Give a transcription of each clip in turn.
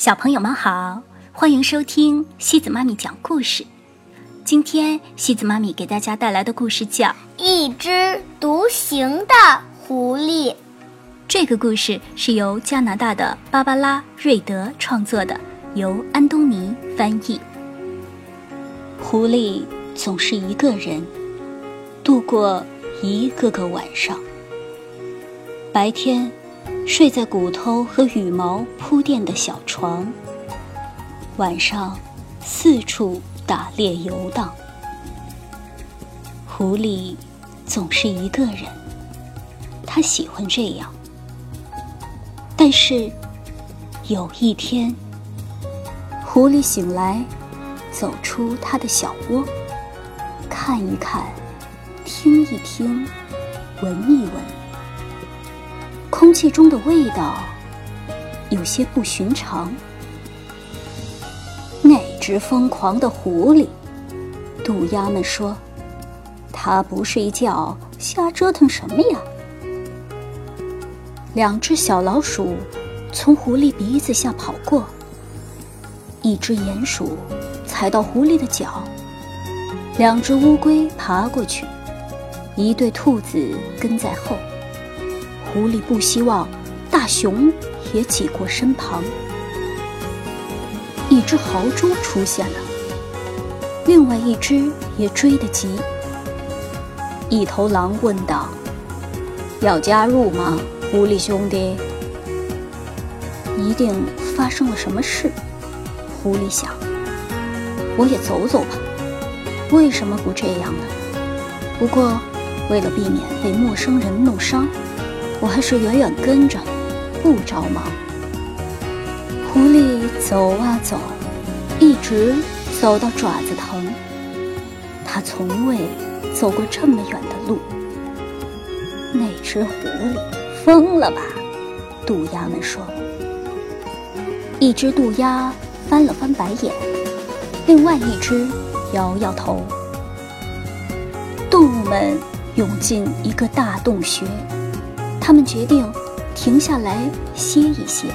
小朋友们好，欢迎收听西子妈咪讲故事。今天西子妈咪给大家带来的故事叫《一只独行的狐狸》。这个故事是由加拿大的芭芭拉·瑞德创作的，由安东尼翻译。狐狸总是一个人度过一个个晚上，白天。睡在骨头和羽毛铺垫的小床，晚上四处打猎游荡。狐狸总是一个人，他喜欢这样。但是有一天，狐狸醒来，走出他的小窝，看一看，听一听，闻一闻。空气中的味道有些不寻常。那只疯狂的狐狸，渡鸦们说：“它不睡觉，瞎折腾什么呀？”两只小老鼠从狐狸鼻子下跑过，一只鼹鼠踩到狐狸的脚，两只乌龟爬过去，一对兔子跟在后。狐狸不希望大熊也挤过身旁。一只豪猪出现了，另外一只也追得急。一头狼问道：“要加入吗，狐狸兄弟？”一定发生了什么事，狐狸想。我也走走吧。为什么不这样呢？不过，为了避免被陌生人弄伤。我还是远远跟着，不着忙。狐狸走啊走，一直走到爪子疼。它从未走过这么远的路。那只狐狸疯了吧？渡鸦们说。一只渡鸦翻了翻白眼，另外一只摇摇头。动物们涌进一个大洞穴。他们决定停下来歇一歇。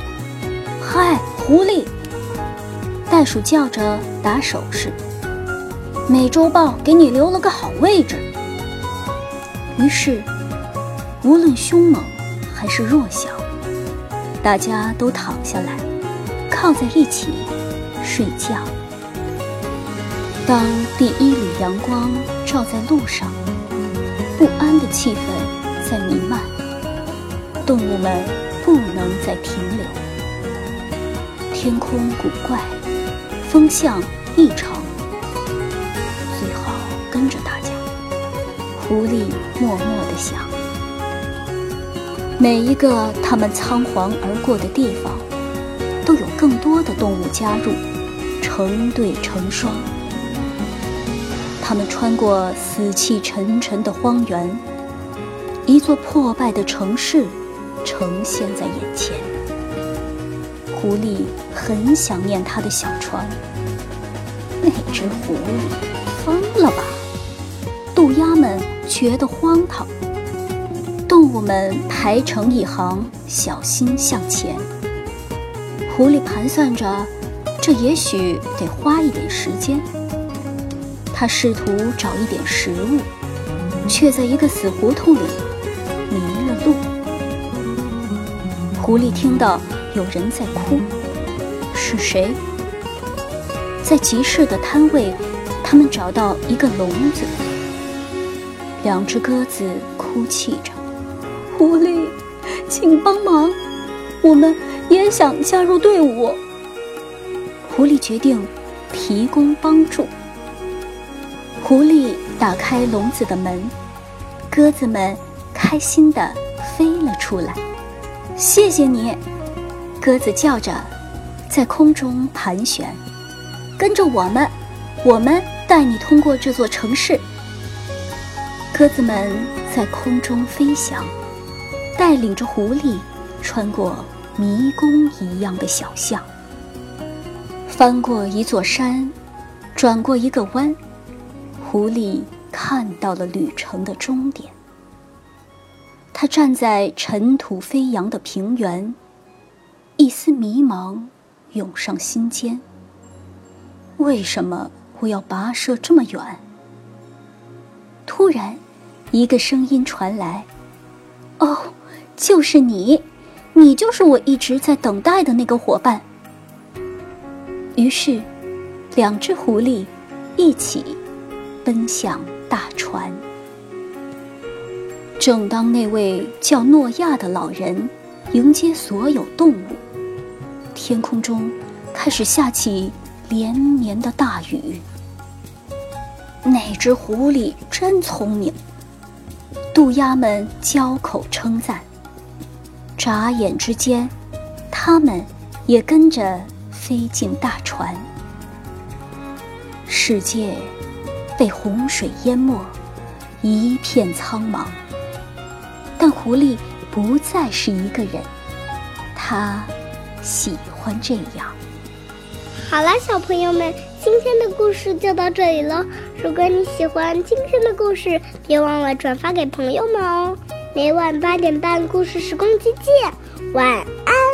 嗨，狐狸！袋鼠叫着打手势。美洲豹给你留了个好位置。于是，无论凶猛还是弱小，大家都躺下来，靠在一起睡觉。当第一缕阳光照在路上，不安的气氛在弥漫。动物们不能再停留。天空古怪，风向异常，最好跟着大家。狐狸默默地想。每一个他们仓皇而过的地方，都有更多的动物加入，成对成双。他们穿过死气沉沉的荒原，一座破败的城市。呈现在眼前，狐狸很想念他的小船。那只狐狸疯了吧？渡鸦们觉得荒唐。动物们排成一行，小心向前。狐狸盘算着，这也许得花一点时间。他试图找一点食物，却在一个死胡同里狐狸听到有人在哭，是谁？在集市的摊位，他们找到一个笼子，两只鸽子哭泣着：“狐狸，请帮忙，我们也想加入队伍。”狐狸决定提供帮助。狐狸打开笼子的门，鸽子们开心地飞了出来。谢谢你，鸽子叫着，在空中盘旋。跟着我们，我们带你通过这座城市。鸽子们在空中飞翔，带领着狐狸穿过迷宫一样的小巷，翻过一座山，转过一个弯，狐狸看到了旅程的终点。他站在尘土飞扬的平原，一丝迷茫涌上心间。为什么我要跋涉这么远？突然，一个声音传来：“哦，就是你，你就是我一直在等待的那个伙伴。”于是，两只狐狸一起奔向大船。正当那位叫诺亚的老人迎接所有动物，天空中开始下起连绵的大雨。那只狐狸真聪明，渡鸦们交口称赞。眨眼之间，它们也跟着飞进大船。世界被洪水淹没，一片苍茫。但狐狸不再是一个人，他喜欢这样。好了，小朋友们，今天的故事就到这里了。如果你喜欢今天的故事，别忘了转发给朋友们哦。每晚八点半，故事时光机见，晚安。